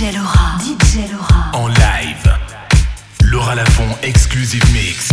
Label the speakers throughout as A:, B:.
A: DJ Laura. DJ Laura.
B: En live. Laura Lafont Exclusive Mix.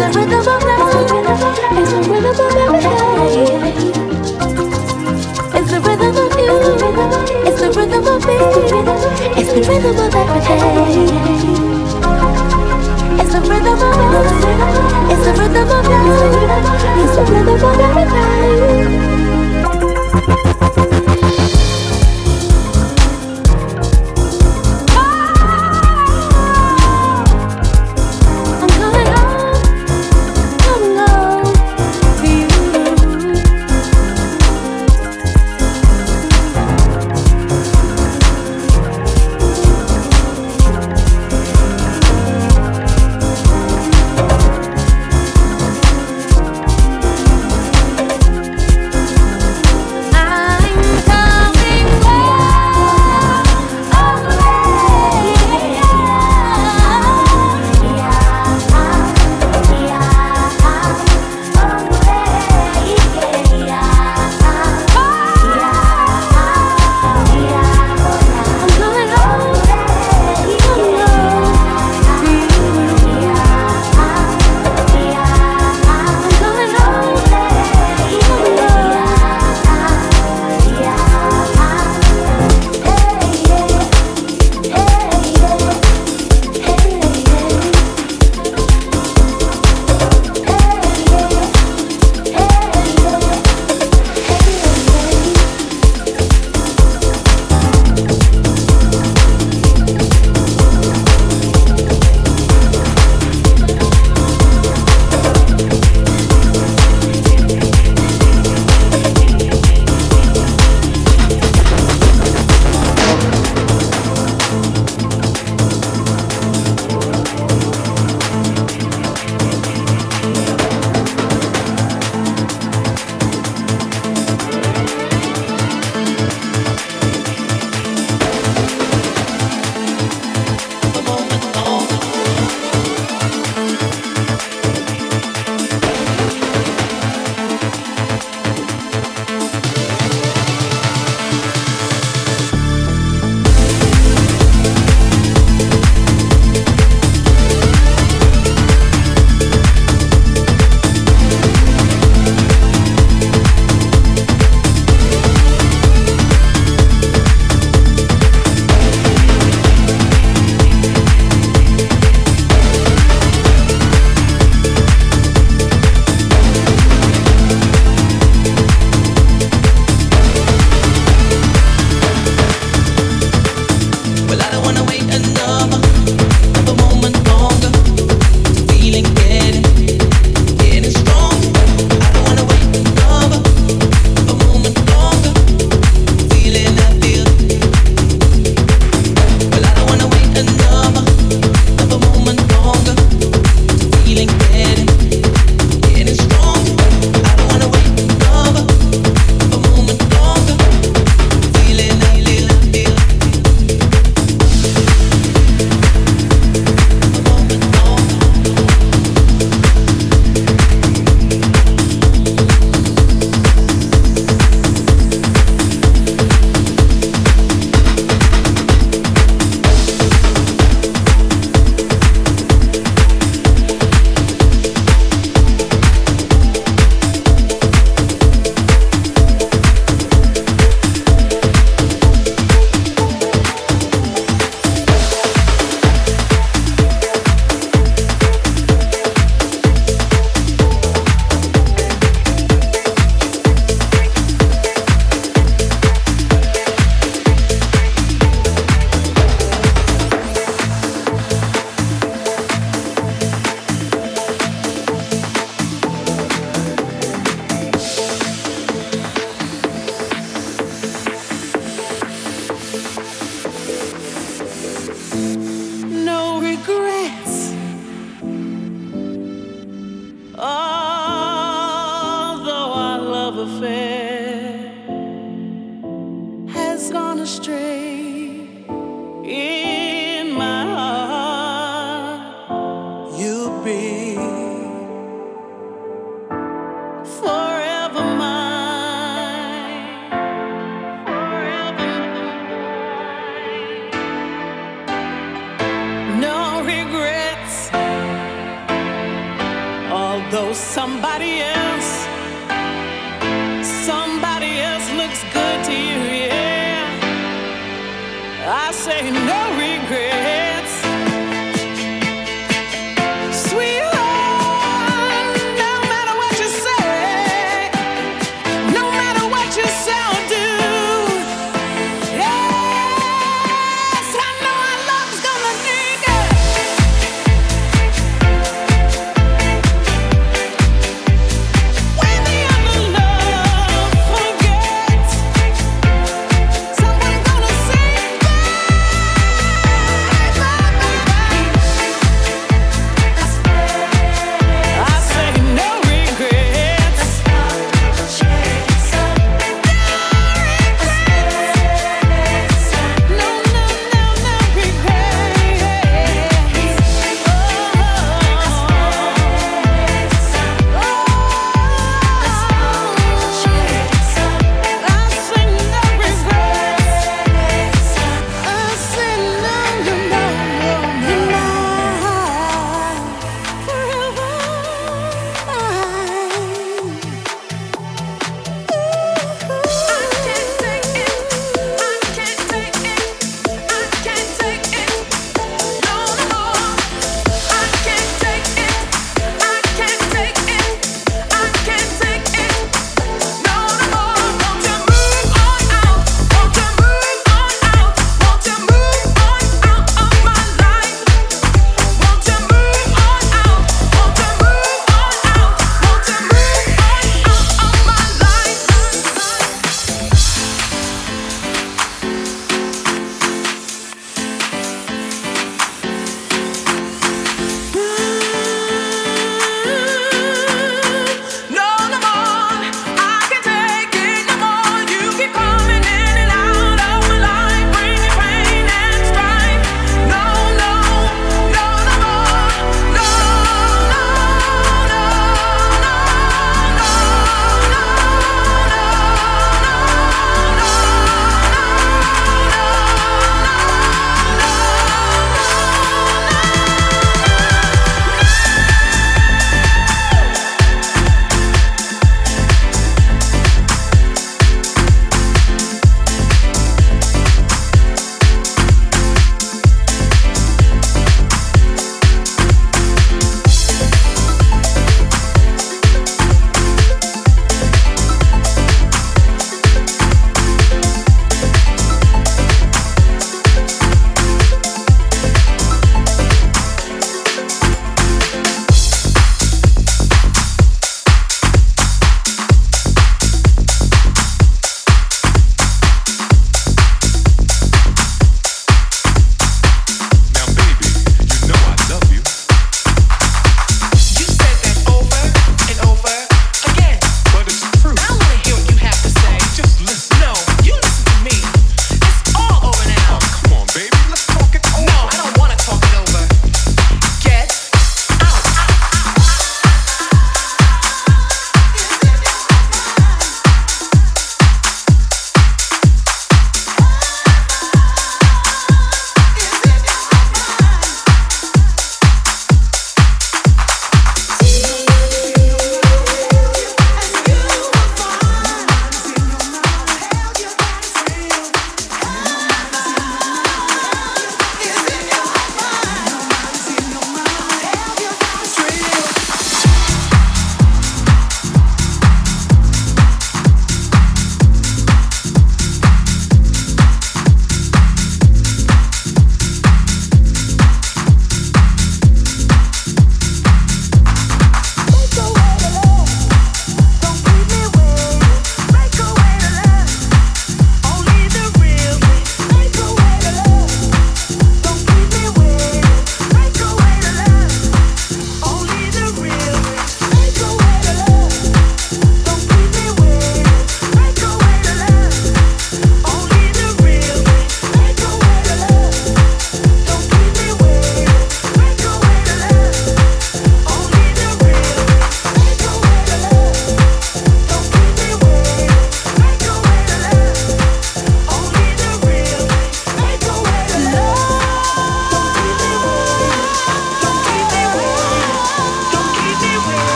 B: the rhythm
C: of life. It's the rhythm of everything. It's the rhythm of you. It's the rhythm of me. It's the rhythm of everything. It's the rhythm of everything. It's the rhythm of life. It's the rhythm of everything.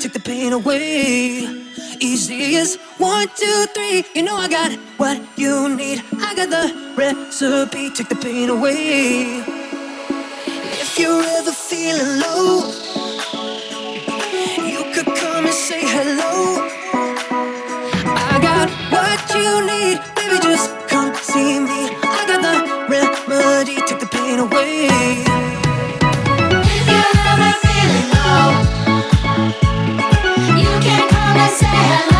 C: take the pain away. Easy as one, two, three. You know I got what you need. I got the recipe. Take the pain away.
D: If you're ever feeling low, you could come and say hello.
C: I got what you need, baby. Just come
B: see me. I got
E: the remedy. Take the pain away. say hello.